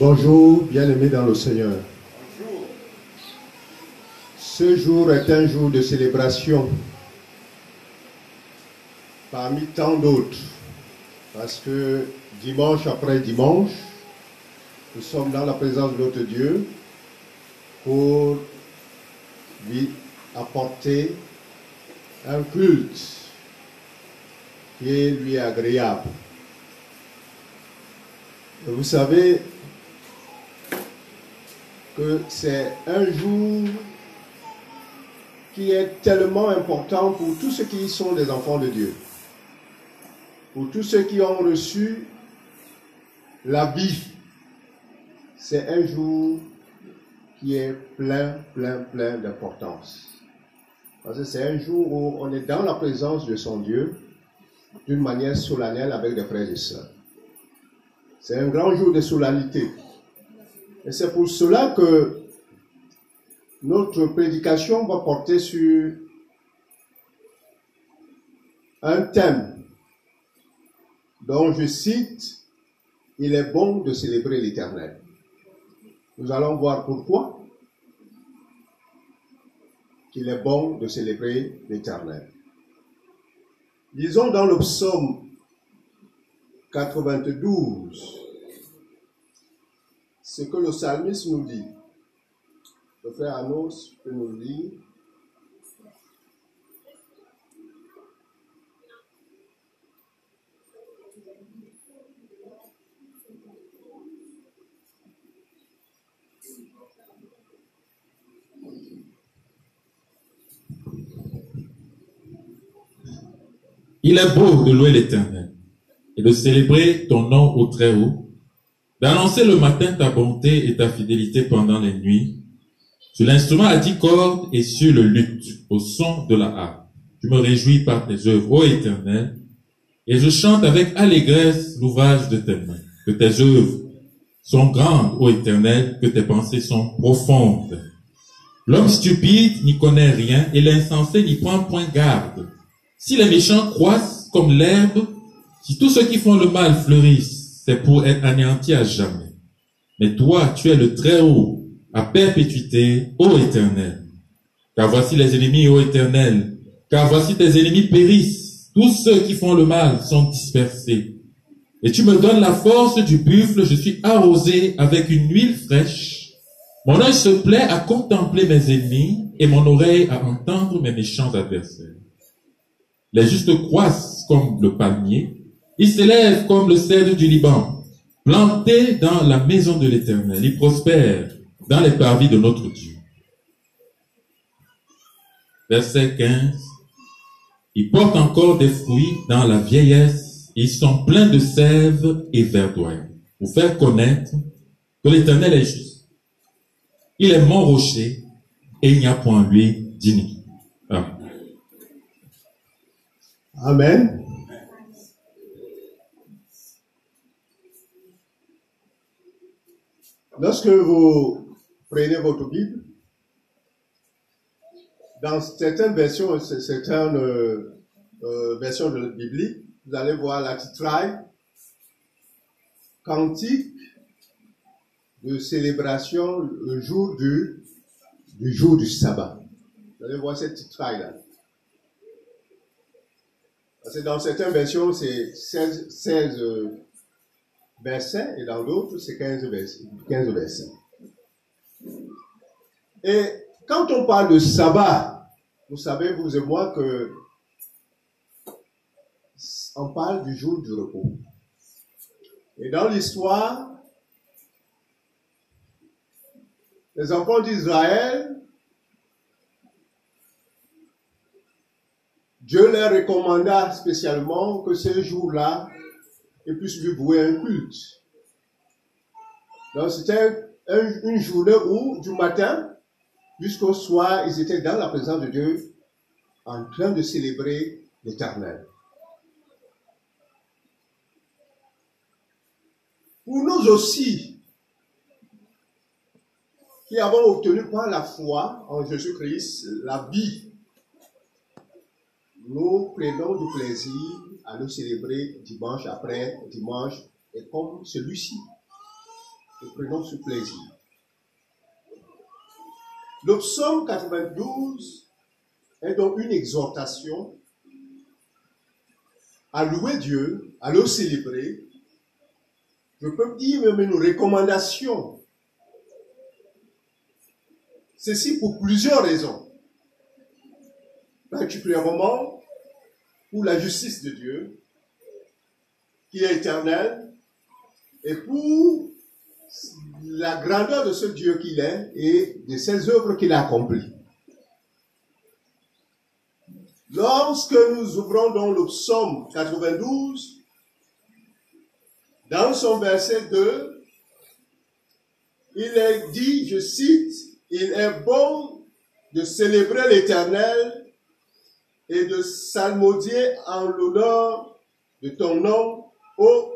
Bonjour, bien-aimés dans le Seigneur. Ce jour est un jour de célébration parmi tant d'autres, parce que dimanche après dimanche, nous sommes dans la présence de notre Dieu pour lui apporter un culte qui est lui agréable. Et vous savez c'est un jour qui est tellement important pour tous ceux qui sont des enfants de Dieu, pour tous ceux qui ont reçu la vie. C'est un jour qui est plein, plein, plein d'importance. Parce que c'est un jour où on est dans la présence de son Dieu d'une manière solennelle avec des frères et sœurs. C'est un grand jour de solennité. Et c'est pour cela que notre prédication va porter sur un thème dont je cite Il est bon de célébrer l'Éternel. Nous allons voir pourquoi il est bon de célébrer l'Éternel. Lisons dans le psaume 92 ce que le psalmiste nous dit. Le frère Anos peut nous lire. Il est beau de louer l'Éternel et de célébrer ton nom au Très-Haut, d'annoncer le matin ta bonté et ta fidélité pendant les nuits, sur l'instrument à dix cordes et sur le luth, au son de la harpe. Je me réjouis par tes œuvres, ô Éternel, et je chante avec allégresse l'ouvrage de tes mains, que tes œuvres sont grandes, ô Éternel, que tes pensées sont profondes. L'homme stupide n'y connaît rien et l'insensé n'y prend point garde. Si les méchants croissent comme l'herbe, si tous ceux qui font le mal fleurissent, pour être anéantis à jamais. Mais toi, tu es le Très-Haut, à perpétuité, ô Éternel. Car voici les ennemis, ô Éternel, car voici tes ennemis périssent, tous ceux qui font le mal sont dispersés. Et tu me donnes la force du buffle, je suis arrosé avec une huile fraîche. Mon œil se plaît à contempler mes ennemis et mon oreille à entendre mes méchants adversaires. Les justes croissent comme le palmier, ils s'élèvent comme le cèdre du Liban, plantés dans la maison de l'Éternel, ils prospèrent dans les parvis de notre Dieu. Verset 15. Ils portent encore des fruits dans la vieillesse, ils sont pleins de sève et verdoyants, pour faire connaître que l'Éternel est juste. Il est mon rocher et il n'y a point lui d'iniquité. Amen. Lorsque vous prenez votre Bible, dans certaines versions, certaines euh, euh, versions de la Bible, vous allez voir la titraille Cantique de célébration le jour du, jour du sabbat. Vous allez voir cette titraille-là. Dans certaines versions, c'est 16, 16 euh, versets et dans d'autres, c'est 15 versets, 15 versets. Et quand on parle de sabbat, vous savez, vous et moi, que on parle du jour du repos. Et dans l'histoire, les enfants d'Israël, Dieu leur recommanda spécialement que ce jour-là, puissent lui vouer un culte. Donc c'était une journée où, du matin jusqu'au soir, ils étaient dans la présence de Dieu en train de célébrer l'éternel. Pour nous aussi, qui avons obtenu par la foi en Jésus-Christ la vie, nous prenons du plaisir à le célébrer dimanche après dimanche et comme celui-ci. Nous prenons ce plaisir. Le psaume 92 est donc une exhortation à louer Dieu, à le célébrer. Je peux dire même une recommandation. Ceci pour plusieurs raisons. Particulièrement pour la justice de Dieu, qui est éternelle, et pour la grandeur de ce Dieu qu'il est et de ses œuvres qu'il a accomplies. Lorsque nous ouvrons dans le psaume 92, dans son verset 2, il est dit, je cite, il est bon de célébrer l'éternel et de salmodier en l'honneur de ton nom au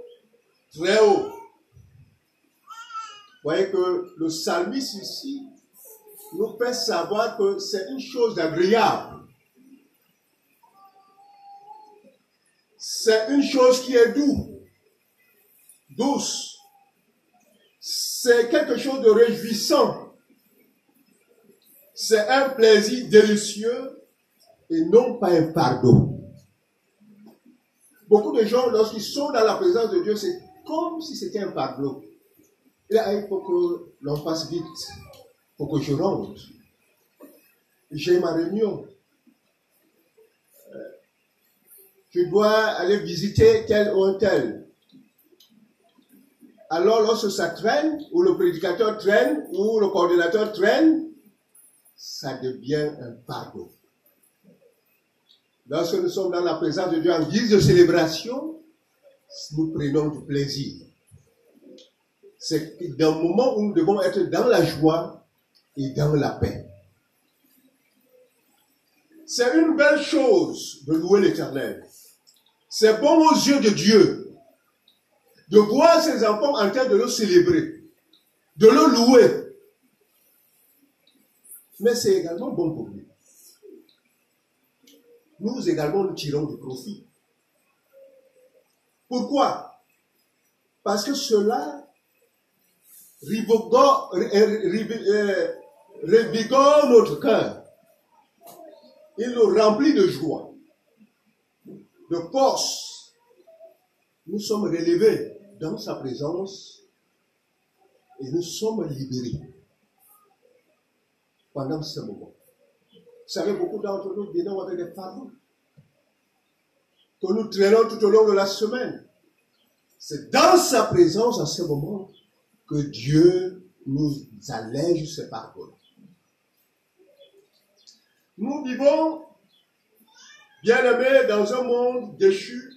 très haut. Voyez que le psalmiste ici nous fait savoir que c'est une chose agréable c'est une chose qui est douce, douce. C'est quelque chose de réjouissant. C'est un plaisir délicieux et non pas un fardeau. Beaucoup de gens, lorsqu'ils sont dans la présence de Dieu, c'est comme si c'était un fardeau. Il faut que l'on passe vite, il faut que je rentre. J'ai ma réunion. je dois aller visiter tel ou tel. Alors lorsque ça traîne, ou le prédicateur traîne, ou le coordinateur traîne, ça devient un fardeau. Lorsque nous sommes dans la présence de Dieu en guise de célébration, nous prenons du plaisir. C'est d'un moment où nous devons être dans la joie et dans la paix. C'est une belle chose de louer l'éternel. C'est bon aux yeux de Dieu de voir ses enfants en train de le célébrer, de le louer. Mais c'est également bon pour lui. Nous également, nous tirons du profit. Pourquoi? Parce que cela revigore notre cœur. Il nous remplit de joie de force, nous sommes relevés dans sa présence et nous sommes libérés pendant ce moment. Vous savez, beaucoup d'entre nous viennent avec des fardeaux que nous traînons tout au long de la semaine. C'est dans sa présence à ce moment que Dieu nous allège ses paroles. Nous vivons Bien-aimés, dans un monde déchu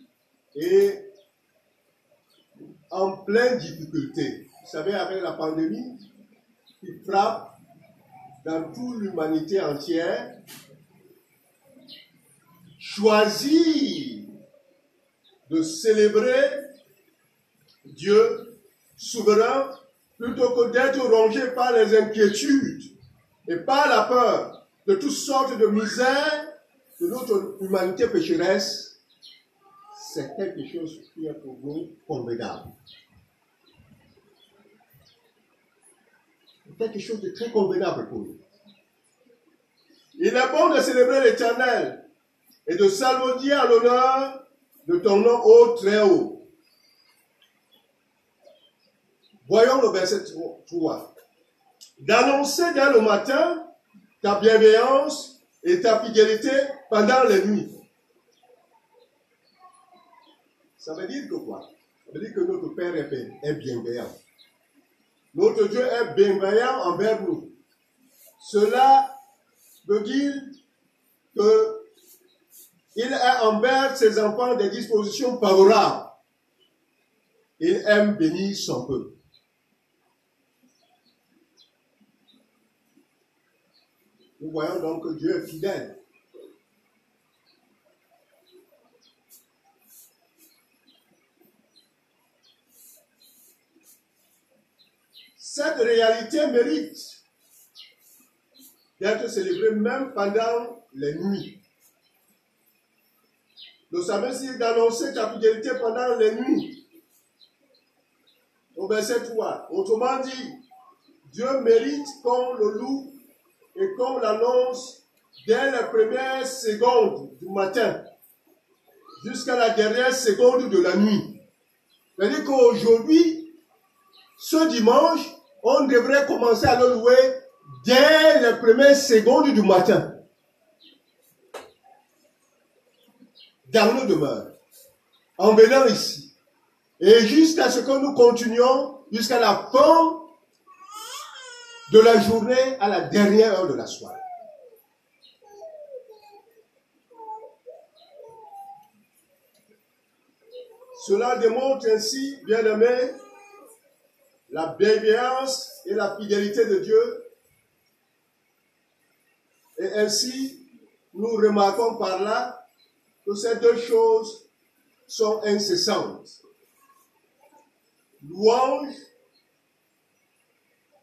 et en pleine difficulté, vous savez, avec la pandémie qui frappe dans toute l'humanité entière, choisir de célébrer Dieu souverain plutôt que d'être rongé par les inquiétudes et par la peur de toutes sortes de misères de notre humanité pécheresse, c'est quelque chose qui est pour nous convenable. Quelque chose de très convenable pour nous. Il est bon de célébrer l'éternel et de salmodier à l'honneur de ton nom au très haut. Voyons le verset 3. D'annoncer dès le matin ta bienveillance et ta fidélité pendant les nuits. Ça veut dire que quoi? Ça veut dire que notre Père est bienveillant. Notre Dieu est bienveillant envers nous. Cela veut dire que il est envers ses enfants des dispositions favorables. Il aime bénir son peuple. Nous voyons donc que Dieu est fidèle. Cette réalité mérite d'être célébrée même pendant les nuits. Savons si d'annoncer ta fidélité pendant les nuits. au verset 3. Autrement dit, Dieu mérite qu'on le loue et qu'on l'annonce dès les premières secondes du matin jusqu'à la dernière seconde de la nuit. C'est-à-dire qu'aujourd'hui, ce dimanche, on devrait commencer à le louer dès les premières secondes du matin. Dans nos demeures, en venant ici. Et jusqu'à ce que nous continuions jusqu'à la fin de la journée à la dernière heure de la soirée. Cela démontre ainsi, bien aimé, la bienveillance et la fidélité de Dieu. Et ainsi, nous remarquons par là que ces deux choses sont incessantes. Louange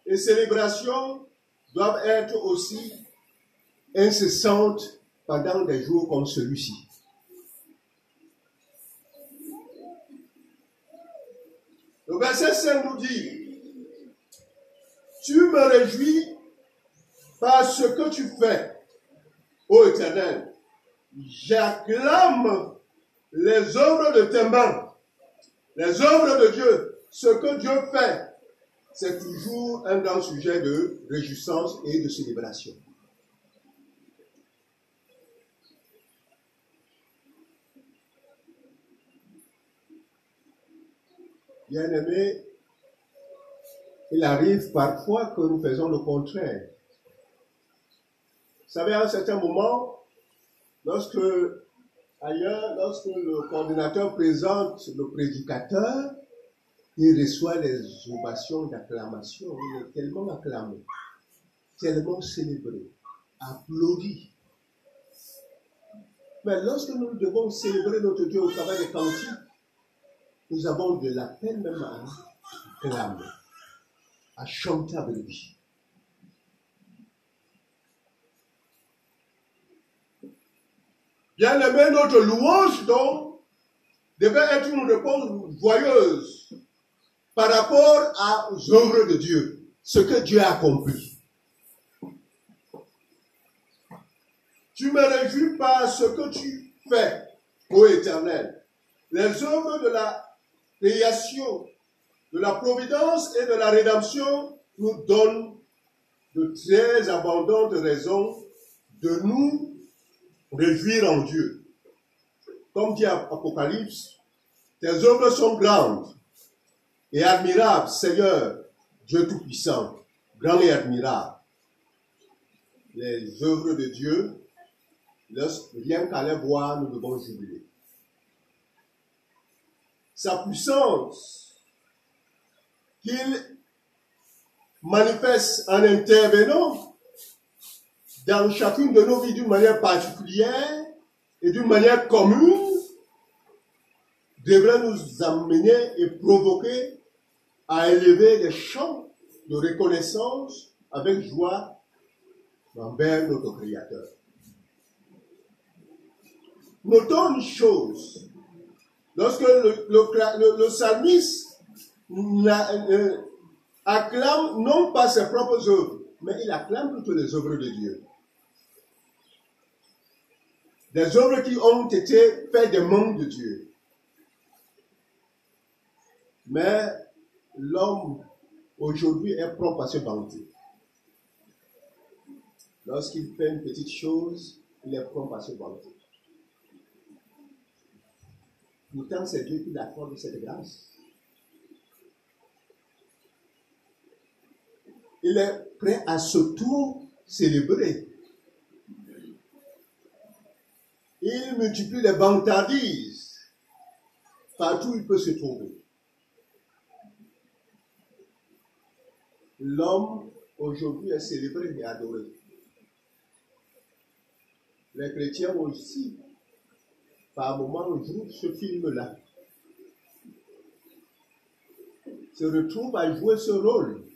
et célébration doivent être aussi incessantes pendant des jours comme celui-ci. Le verset 5 nous dit, tu me réjouis par ce que tu fais, ô Éternel. J'acclame les œuvres de tes mains, les œuvres de Dieu. Ce que Dieu fait, c'est toujours un grand sujet de réjouissance et de célébration. Bien-aimé, il arrive parfois que nous faisons le contraire. Vous savez, à un certain moment, lorsque ailleurs, lorsque le coordinateur présente le prédicateur, il reçoit les ovations d'acclamation. Il est tellement acclamé, tellement célébré, applaudi. Mais lorsque nous devons célébrer notre Dieu au travail des cantiques, nous avons de la peine même à clamer, à chanter avec lui. Bien aimé, notre louange donc devait être une réponse joyeuse par rapport aux œuvres de Dieu, ce que Dieu a accompli. Tu me réjouis par ce que tu fais, ô Éternel. Les œuvres de la création, de la providence et de la rédemption nous donnent de très abondantes raisons de nous réjouir en Dieu. Comme dit Apocalypse, tes œuvres sont grandes et admirables, Seigneur, Dieu Tout-Puissant, grand et admirable. Les œuvres de Dieu, rien qu'à les voir, nous devons jubiler sa puissance qu'il manifeste en intervenant dans chacune de nos vies d'une manière particulière et d'une manière commune devrait nous amener et provoquer à élever des chants de reconnaissance avec joie envers notre Créateur. Notons une chose, Lorsque le, le, le, psalmiste euh, acclame non pas ses propres œuvres, mais il acclame toutes les œuvres de Dieu. Des œuvres qui ont été faites des mains de Dieu. Mais l'homme aujourd'hui est prompt à se vanter. Lorsqu'il fait une petite chose, il est prompt à se vanter. Pourtant, c'est Dieu qui l'accorde cette grâce. Il est prêt à tout célébrer. Il multiplie les vantardises partout où il peut se trouver. L'homme aujourd'hui est célébré et adoré. Les chrétiens aussi par moment joue ce film-là, se retrouve à jouer ce rôle.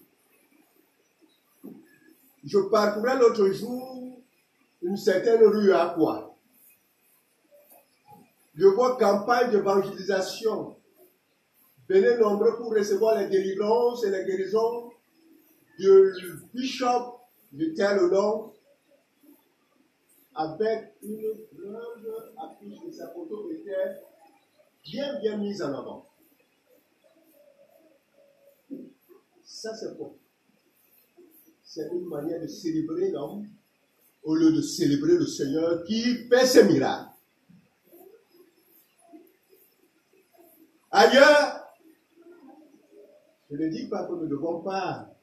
Je parcourais l'autre jour une certaine rue à quoi Je vois campagne d'évangélisation Venez nombreux pour recevoir les délivrances et les guérisons du bishop de tel nom avec une grande affiche de sa photo était bien bien mise en avant. Ça c'est bon. C'est une manière de célébrer l'homme au lieu de célébrer le Seigneur qui fait ses miracles. Ailleurs, je ne dis pas que nous ne devons pas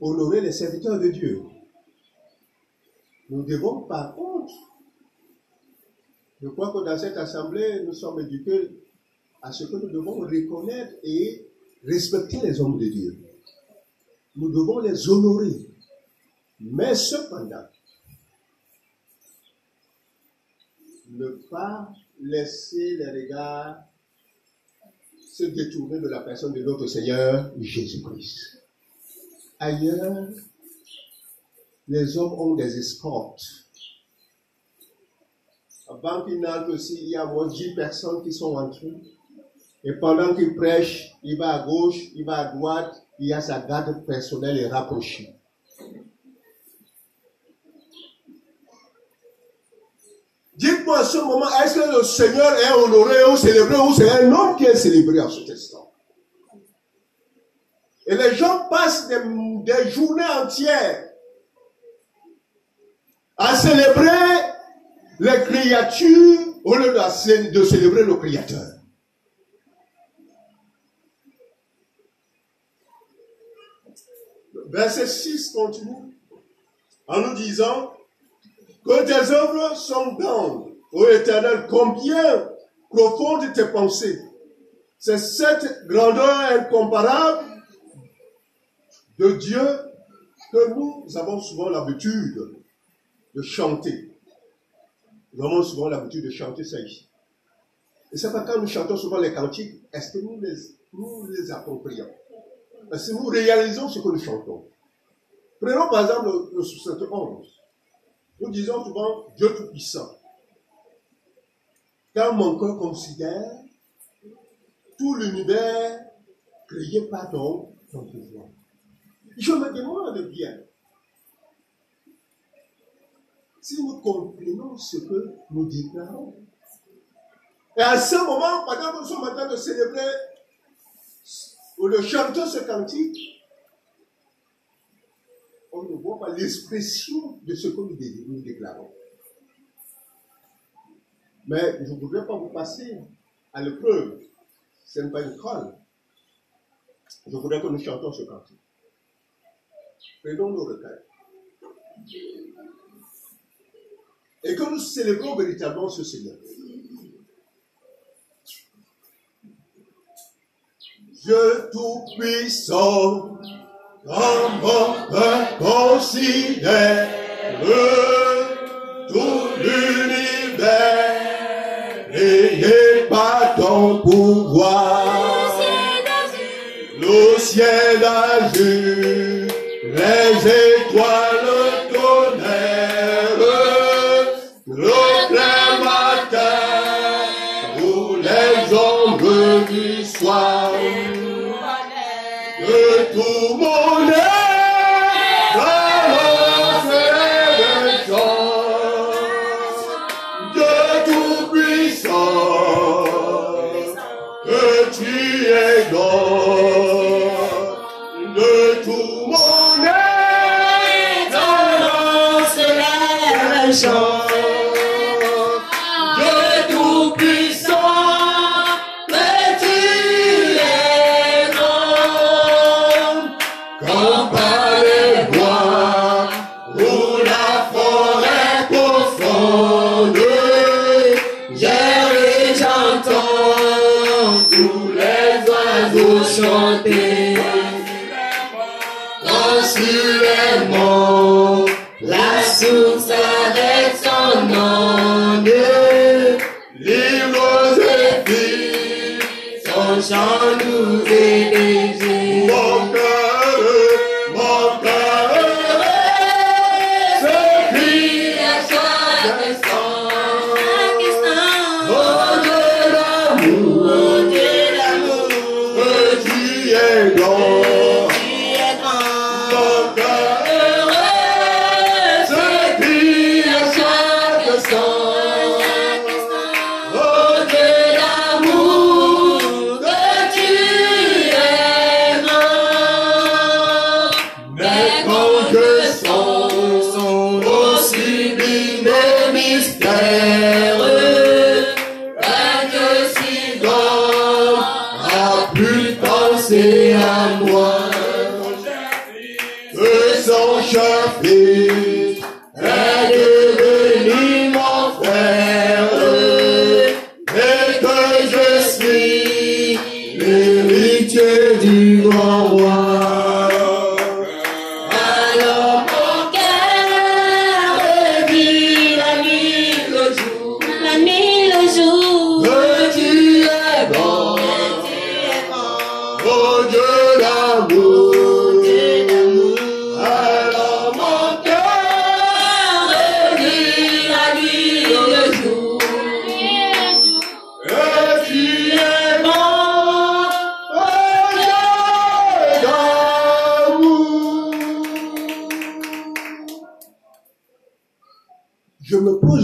honorer les serviteurs de Dieu. Nous devons par contre, je crois que dans cette assemblée, nous sommes éduqués à ce que nous devons reconnaître et respecter les hommes de Dieu. Nous devons les honorer. Mais cependant, ne pas laisser les regards se détourner de la personne de notre Seigneur Jésus-Christ. Ailleurs, les hommes ont des escortes. Avant qu'ils n'entrent aussi, il y a moins 10 personnes qui sont entrées. Et pendant qu'il prêche, il va à gauche, il va à droite, il y a sa garde personnelle et rapprochée. Dites-moi à ce moment, est-ce que le Seigneur est honoré ou célébré ou c'est un homme qui est célébré en ce instant? Et les gens passent des, journées entières à célébrer les créatures au lieu de célébrer le Créateur. Verset 6 continue en nous disant que tes œuvres sont grandes, ô Éternel, combien profondes tes pensées. C'est cette grandeur incomparable de Dieu que nous avons souvent l'habitude de chanter. Nous avons souvent l'habitude de chanter ça ici. Et c'est pas quand nous chantons souvent les cantiques, est-ce que nous les, nous les approprions? Est-ce que nous réalisons ce que nous chantons Prenons par exemple le, le 71. Nous disons souvent Dieu Tout-Puissant. Quand mon cœur considère tout l'univers créé par ton, ton pouvoir. Je me demande bien si nous comprenons ce que nous déclarons. Et à ce moment, pendant que nous sommes en train de célébrer ou de chanter ce cantique, on ne voit pas l'expression de ce que nous, déclarons. Mais je ne voudrais pas vous passer à l'épreuve. Ce n'est pas une colle. Je voudrais que nous chantions ce cantique. Prenons nos recueils. Et que nous célébrons véritablement ce Seigneur. Dieu Tout-Puissant, comme on considère tout l'univers et par ton pouvoir. Le ciel d'azur, les étoiles tonnerre, le plein matin, où les ombres du soir, de tout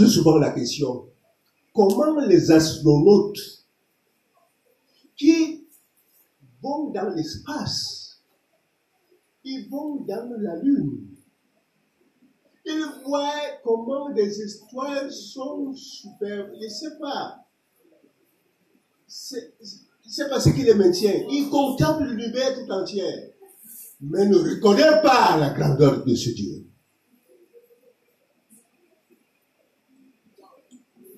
souvent la question, comment les astronautes qui vont dans l'espace, ils vont dans la Lune, ils voient comment des histoires sont super, je ne sais pas, c'est c'est pas ce qui les maintient. Ils contemplent l'univers tout entier, mais ne reconnaissent pas la grandeur de ce Dieu.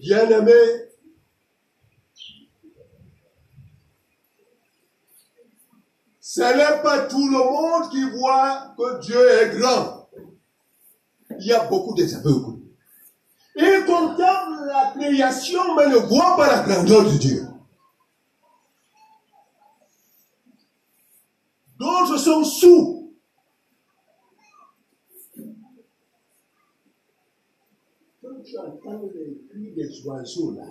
Bien-aimé, ce n'est pas tout le monde qui voit que Dieu est grand. Il y a beaucoup des aveugles. Ils contemplent la création, mais ne voient pas la grandeur de Dieu. D'autres sont sous. Quand tu entends les cris des oiseaux là,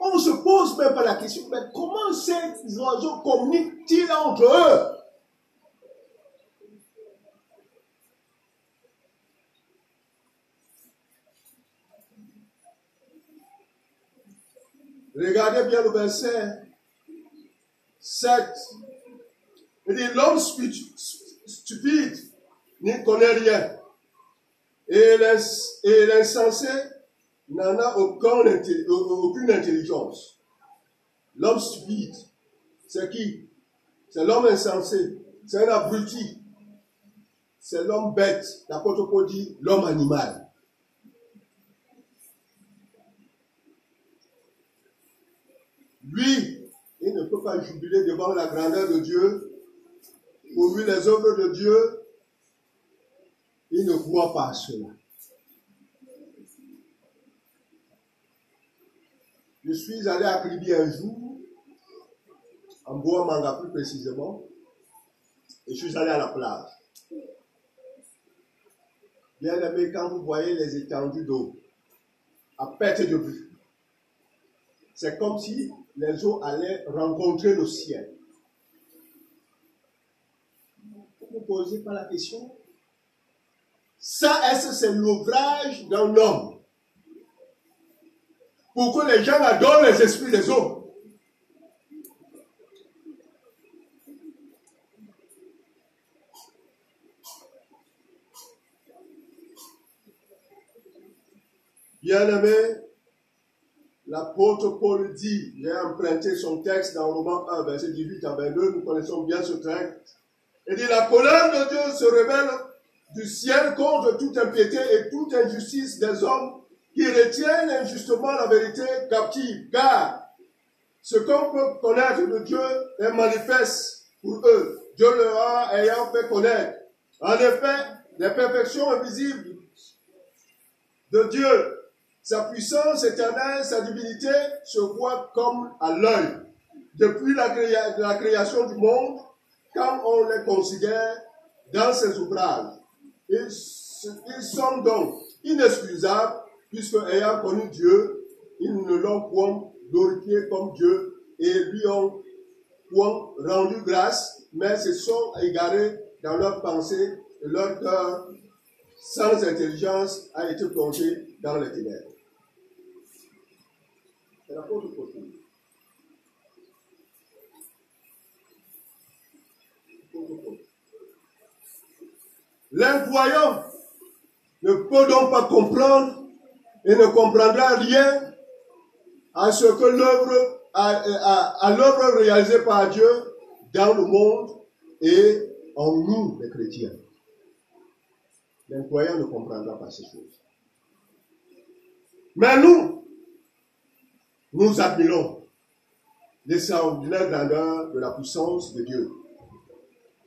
on se pose même pas la question, mais comment ces oiseaux communiquent-ils entre eux? Regardez bien le verset 7. Il dit, l'homme stu- stupide n'y connaît rien. Et l'ins- et l'insensé n'en a aucun aucune intelligence. L'homme stupide, c'est qui? C'est l'homme insensé. C'est un abruti. C'est l'homme bête. L'apôtre Paul dit l'homme animal. Lui, il ne peut pas jubiler devant la grandeur de Dieu. Pour lui, les œuvres de Dieu, il ne croit pas cela. Je suis allé à Kribi un jour, en Bois Manga plus précisément, et je suis allé à la plage. Bien aimé, quand vous voyez les étendues d'eau, à perte de vue, c'est comme si les eaux allaient rencontrer le ciel. Vous ne vous posez pas la question Ça, est-ce c'est l'ouvrage d'un homme pour que les gens adorent les esprits des hommes Bien-aimé, l'apôtre Paul dit, j'ai emprunté son texte dans Romains 1, verset 18 à 22, nous connaissons bien ce texte. Il dit, la colère de Dieu se révèle du ciel contre toute impiété et toute injustice des hommes qui retiennent injustement la vérité captive, car ce qu'on peut connaître de Dieu est manifeste pour eux. Dieu leur a ayant fait connaître. En effet, les perfections invisibles de Dieu, sa puissance éternelle, sa divinité se voient comme à l'œil. Depuis la, la création du monde, quand on les considère dans ses ouvrages, ils, sont donc inexcusables, puisque ayant connu Dieu, ils ne l'ont point glorifié comme Dieu et lui ont point rendu grâce, mais se sont égarés dans leurs pensées et leur cœur sans intelligence a été plongé dans les ténèbres. C'est. L'incroyant ne peut donc pas comprendre et ne comprendra rien à ce que l'œuvre, à, l'œuvre réalisée par Dieu dans le monde et en nous, les chrétiens. L'incroyant ne comprendra pas ces choses. Mais nous, nous admirons l'extraordinaire grandeur de la puissance de Dieu.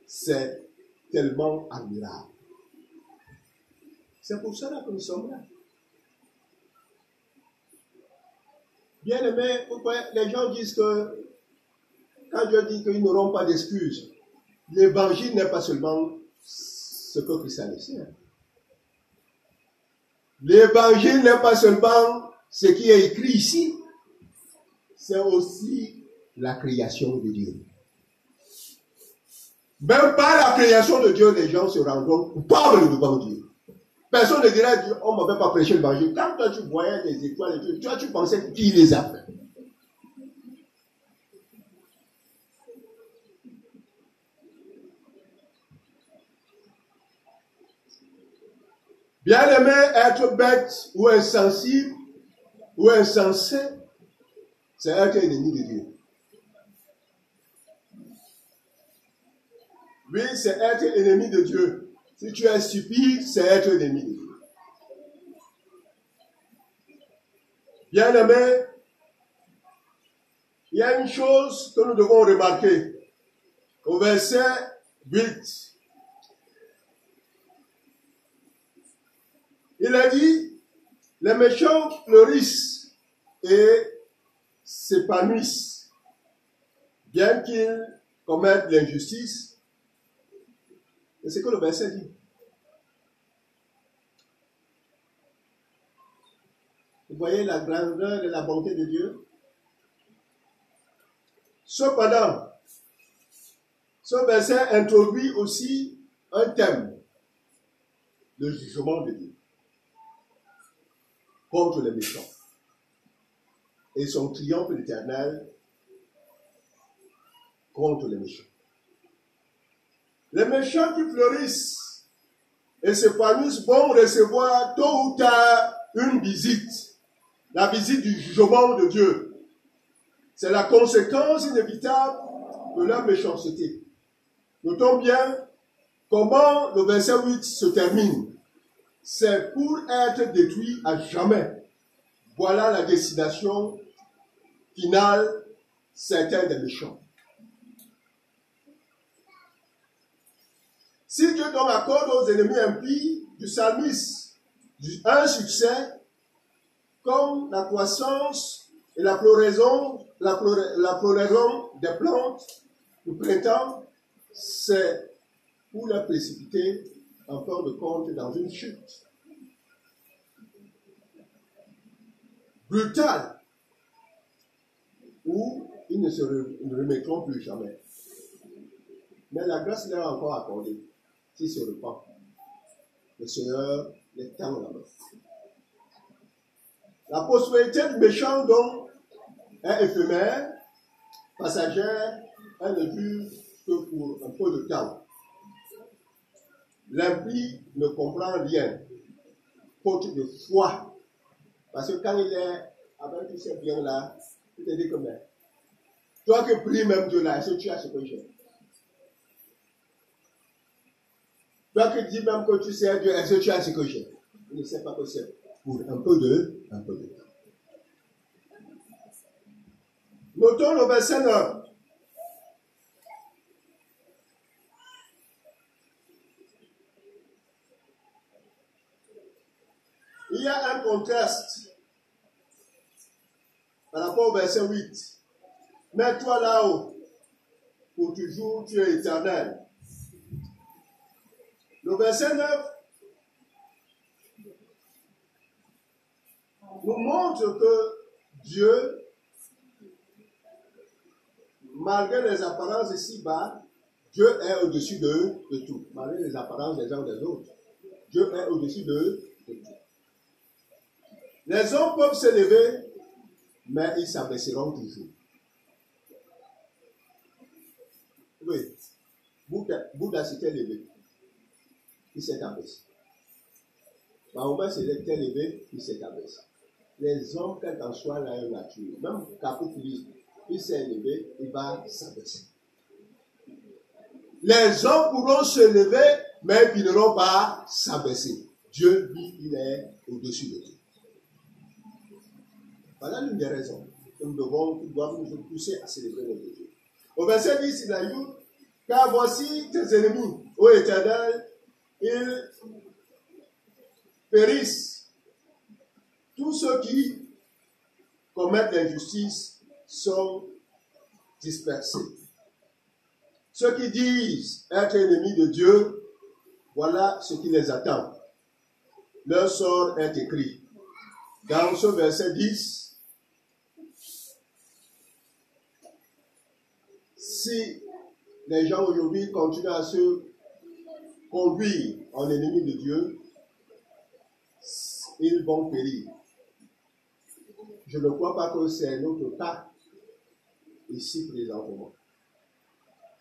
C'est tellement admirable. C'est pour cela que nous sommes là. Bien aimé, pourquoi les gens disent que quand Dieu dit qu'ils n'auront pas d'excuses, l'évangile n'est pas seulement ce que Christ a laissé. L'évangile n'est pas seulement ce qui est écrit ici, c'est aussi la création de Dieu. Même par la création de Dieu, les gens se rendront coupables devant Dieu. Personne ne dirait, on ne m'avait pas prêché l'évangile. Quand toi tu voyais les étoiles, et toi tu pensais qui les a fait. Bien aimé, être bête ou insensible ou insensé, c'est être ennemi de Dieu. Oui, c'est être ennemi de Dieu. Si tu es stupide, c'est être ennemi de Dieu. Bien aimé, il y a une chose que nous devons remarquer. Au verset 8, Il a dit, les méchants fleurissent et s'épanouissent, bien qu'ils commettent l'injustice. C'est ce que le verset dit. Vous voyez la grandeur et la bonté de Dieu? Cependant, ce verset introduit aussi un thème, le jugement de Dieu contre les méchants. Et son triomphe éternel contre les méchants. Les méchants qui fleurissent et s'épanouissent vont recevoir tôt ou tard une visite, la visite du jugement de Dieu. C'est la conséquence inévitable de leur méchanceté. Notons bien comment le verset 8 se termine c'est pour être détruit à jamais. Voilà la destination finale certains des méchants. Si Dieu donc accorde aux ennemis impies du psalmiste un succès, comme la croissance et la floraison, la, floraison des plantes du printemps, c'est pour la précipiter en fin de compte dans une chute. Brutale où ils ne se remettront plus jamais. Mais la grâce leur est encore accordée s'ils se repentent. Le Seigneur les tend la main. La prospérité du méchant, donc, est éphémère, passagère, elle ne dure que pour un peu de temps. L'impie ne comprend rien, faute de foi. Parce que quand il est avec tous ces biens-là, il te dit que mais, toi qui pries même Dieu là, est-ce que tu as ce que j'ai? Toi qui dis même que tu sais Dieu, est-ce que tu as ce que j'ai? Ne sait pas c'est pour un peu de, un peu de temps. Notons le verset 9. Il y a un contraste par rapport au verset 8. Mets-toi là-haut, pour toujours tu es éternel. Le verset 9 nous montre que Dieu, malgré les apparences ici-bas, Dieu est au-dessus de, tout, malgré les apparences des uns des autres. Dieu est au-dessus de, de tout. Les hommes peuvent s'élever, mais ils s'abaisseront toujours. Oui, Bouddha, Bouddha s'était élevé. Il s'est abaissé. Mahomet s'est élevé, il s'est abaissé. Les hommes, quelle qu'en soit la nature, même Capot Philippe, il s'est élevé, il va s'abaisser. Les hommes pourront se lever, mais ils n'auront pas s'abaisser. Dieu, lui, il est au-dessus de tout. Voilà l'une des raisons que nous devons, doivent nous pousser à célébrer notre Dieu. Au verset 10, il a dit, car voici tes ennemis, ô éternel, ils périssent. Tous ceux qui commettent l'injustice sont dispersés. Ceux qui disent être ennemis de Dieu, voilà ce qui les attend. Leur sort est écrit. Dans ce verset 10, si les gens aujourd'hui continuent à se conduire en ennemis de Dieu, ils vont périr. Je ne crois pas que c'est notre cas ici présentement.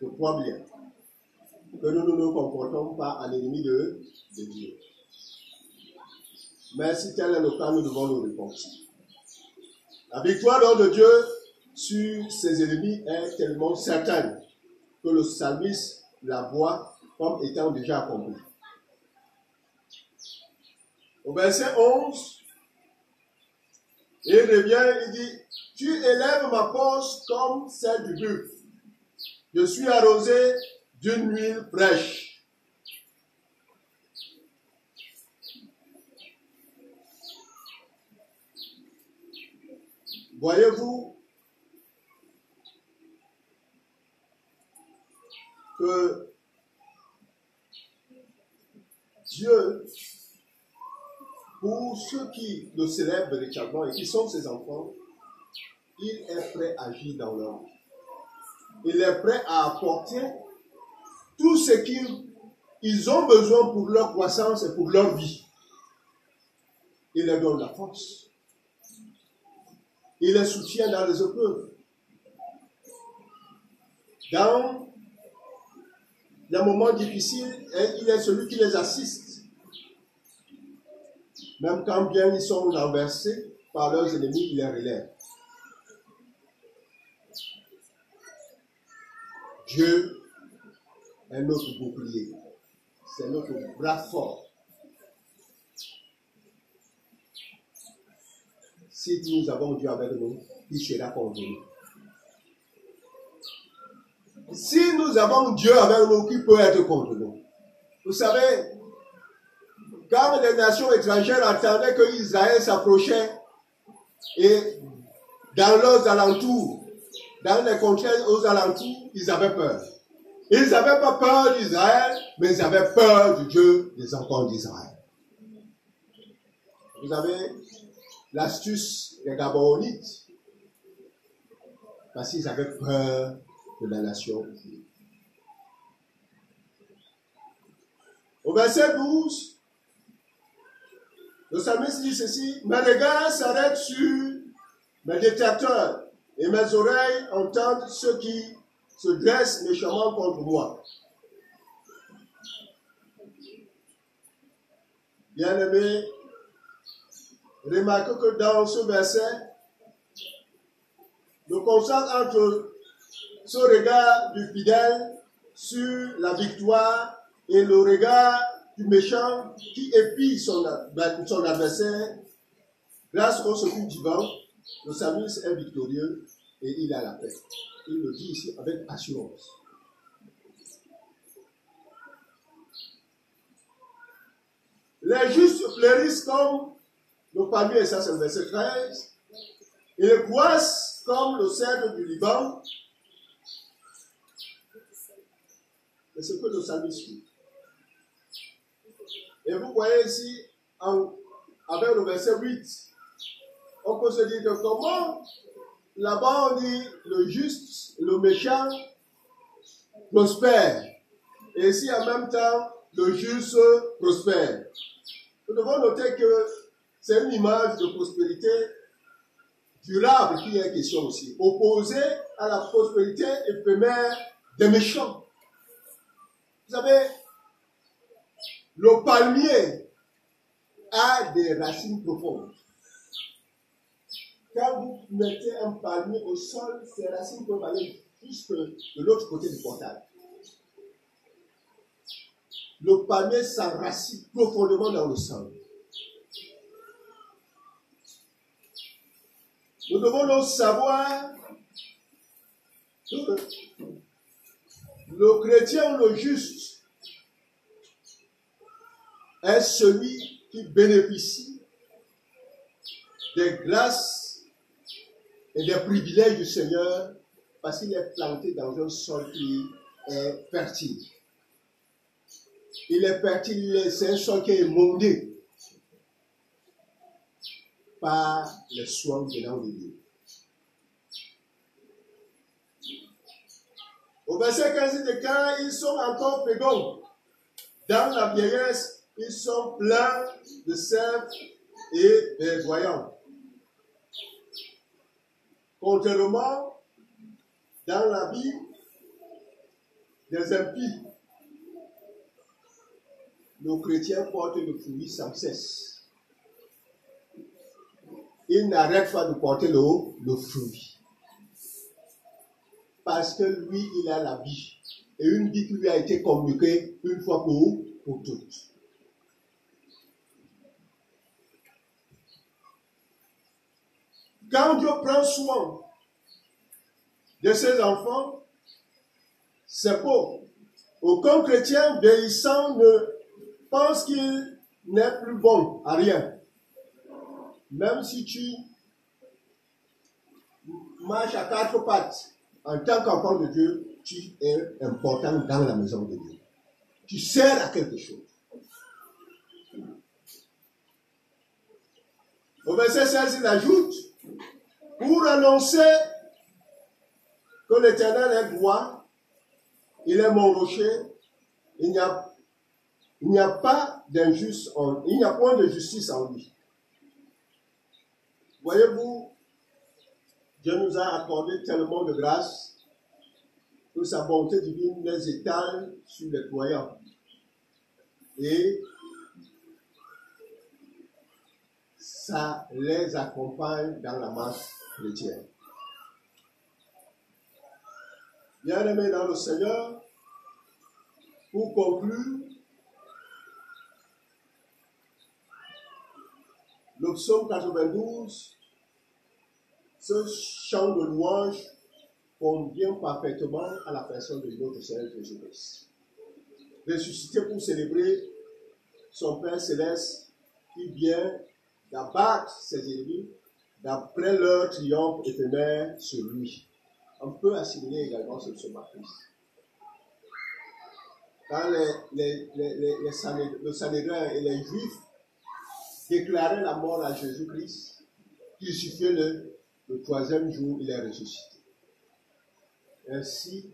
Je crois bien que nous ne nous comportons pas en ennemis de, Dieu. Mais si tel est le cas, nous devons nous répondre. La victoire de Dieu sur ses ennemis est tellement certaine que le psalmiste la voit comme étant déjà accompli. Au verset 11, il revient, il dit, tu élèves ma poche comme celle du buffle. Je suis arrosé d'une huile fraîche. Voyez-vous que Dieu, pour ceux qui le célèbrent véritablement et qui sont ses enfants, il est prêt à agir dans leur vie. Il est prêt à apporter tout ce qu'ils ont besoin pour leur croissance et pour leur vie. Il leur donne la force. Il les soutient dans les épreuves. Dans les moments difficiles, il est celui qui les assiste. Même quand bien ils sont renversés par leurs ennemis, il les relève. Dieu est notre bouclier. C'est notre bras fort. Si nous avons Dieu avec nous, il sera contre nous. Si nous avons Dieu avec nous, qui peut être contre nous Vous savez, quand les nations étrangères entendaient que Israël s'approchait, et dans leurs alentours, dans les contrées aux alentours, ils avaient peur. Ils n'avaient pas peur d'Israël, mais ils avaient peur du Dieu des enfants d'Israël. Vous avez l'astuce des Gabaonites, parce qu'ils avaient peur de la nation. Au verset 12, le psalmiste dit ceci, mes regards s'arrêtent sur mes détracteurs et mes oreilles entendent ceux qui se dressent méchamment contre moi. Bien-aimé, remarquez que dans ce verset, le contraste entre ce regard du fidèle sur la victoire et le regard du méchant qui épie son, son adversaire, grâce au secours divin, le service est victorieux et il a la paix. Il le dit ici avec assurance. Les justes fleurissent comme le palmier, ça c'est le verset 13. Ils croissent comme le cèdre du Liban. C'est ce que le psalmiste dit. Et vous voyez ici, avec le verset 8, on peut se dire que comment Là-bas, on dit le juste, le méchant prospère. Et ici, en même temps, le juste prospère. Nous devons noter que c'est une image de prospérité durable qui est question aussi, opposée à la prospérité éphémère des méchants. Vous savez, Le palmier a des racines profondes. Quand vous mettez un palmier au sol, ses racines peuvent aller jusque de l'autre côté du portail. Le palmier s'enracine profondément dans le sol. Nous devons donc savoir le chrétien ou le juste est celui qui bénéficie des grâces et des privilèges du Seigneur parce qu'il est planté dans un sol qui est fertile. Il est fertile, c'est un sol qui est mondé par les soins de Dieu. Au verset 15 de quand ils sont encore féconds, dans la vieillesse, ils sont pleins de sève et de voyants. Contrairement, dans la vie des impies, nos chrétiens portent le fruit sans cesse. Ils n'arrêtent pas de porter le, le fruit. Parce que lui, il a la vie. Et une vie qui lui a été communiquée une fois pour, pour toutes. Quand Dieu prend soin de ses enfants, c'est beau. Aucun chrétien vieillissant ne pense qu'il n'est plus bon à rien. Même si tu marches à quatre pattes, en tant qu'enfant de Dieu, tu es important dans la maison de Dieu. Tu sers à quelque chose. Au verset 16, il ajoute, pour annoncer que l'Éternel est roi, il est mon rocher, il n'y a, il n'y a pas d'injuste, il n'y a point de justice en lui. Voyez-vous, Dieu nous a accordé tellement de grâce que sa bonté divine les étale sur les croyants. Et ça les accompagne dans la marche chrétienne. Bien-aimés dans le Seigneur, pour conclure, le psaume 92, ce chant de louange convient parfaitement à la personne de notre Seigneur Jésus-Christ. Ressuscité pour célébrer son Père céleste qui vient d'abattre ses ennemis d'après leur triomphe éphémère sur lui. On peut assimiler également ce psaume. Quand les, les, les, les, les et les Juifs déclaraient la mort à Jésus-Christ, crucifié le, troisième jour, il est ressuscité. Ainsi,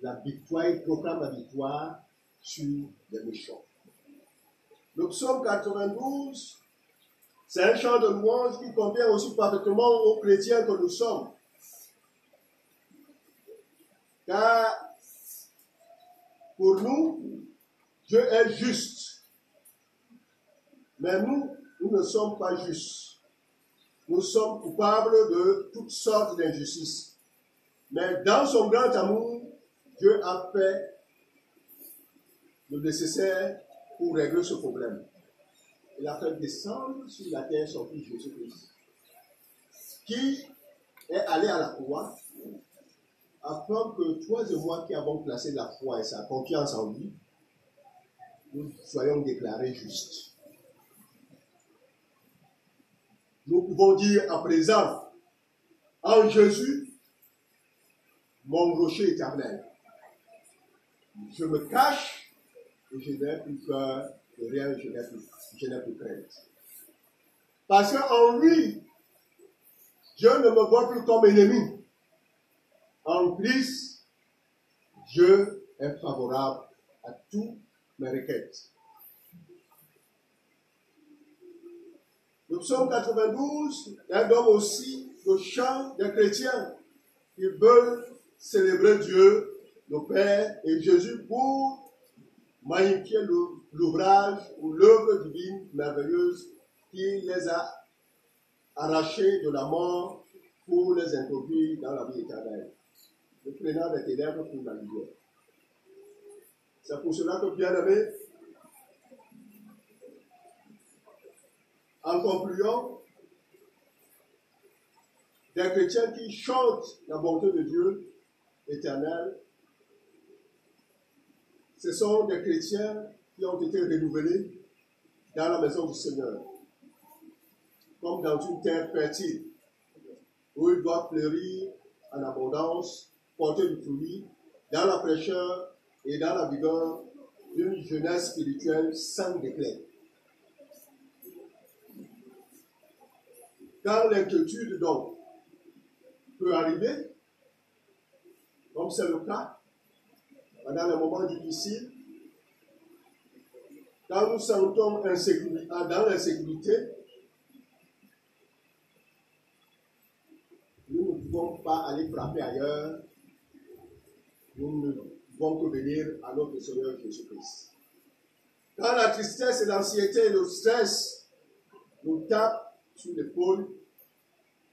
la victoire, il proclame la victoire sur les méchants. Le psaume 92, c'est un chant de louange qui convient aussi parfaitement aux chrétiens que nous sommes. Car pour nous, Dieu est juste. Mais nous, nous ne sommes pas justes. Nous sommes coupables de toutes sortes d'injustices. Mais dans son grand amour, Dieu a fait le nécessaire pour régler ce problème. Il a fait descendre sur la terre son fils Jésus-Christ, qui est allé à la croix afin que toi et moi qui avons placé la foi et sa confiance en lui, nous soyons déclarés justes. Nous pouvons dire à présent, en Jésus, mon rocher éternel. Je me cache et je n'ai plus peur de rien, je n'ai plus, je crainte. Parce qu'en lui, Dieu ne me voit plus comme ennemi. En Christ, Dieu est favorable à toutes mes requêtes. Le psaume 92 est donc aussi le chant des chrétiens qui veulent célébrer Dieu, le Père et Jésus pour magnifier l'ou- l'ouvrage ou l'œuvre divine merveilleuse qui les a arrachés de la mort pour les introduire dans la vie éternelle, le prenant des ténèbres pour la lumière. C'est pour cela que, bien aimé, en concluant, des chrétiens qui chantent la bonté de Dieu éternel, ce sont des chrétiens qui ont été renouvelés dans la maison du Seigneur, comme dans une terre fertile, où ils doivent fleurir en abondance, porter du fruit, dans la fraîcheur et dans la vigueur d'une jeunesse spirituelle sans déclin. L'inquiétude, donc, peut arriver, comme c'est le cas, pendant les moments difficiles, quand nous sentons insécurité, dans l'insécurité, nous ne pouvons pas aller frapper ailleurs, nous ne pouvons que venir à notre Seigneur Jésus-Christ. Quand la tristesse et l'anxiété et le stress nous tapent sur l'épaule,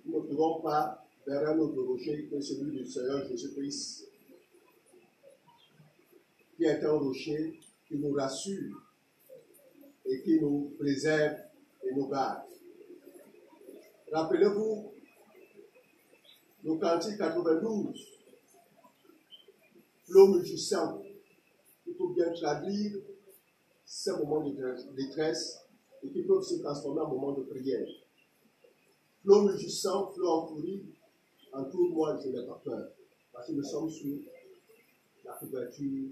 nous ne pouvons pas vers un autre rocher que celui du Seigneur Jésus-Christ, qui est un rocher qui nous rassure et qui nous préserve et nous garde. Rappelez-vous le cantique 92, l'homme jouissant, il faut bien traduire ces moments de détresse et qui peuvent se transformer en moments de prière. L'homme jouissant, flot en furie, en tout moi je n'ai pas peur, parce que nous sommes sur la couverture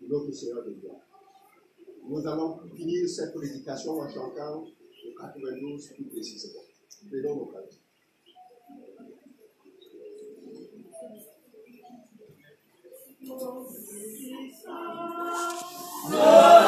de notre Seigneur de gloire. Nous allons finir cette prédication en chantant le 92 plus précisément. Prenons nos. Oh,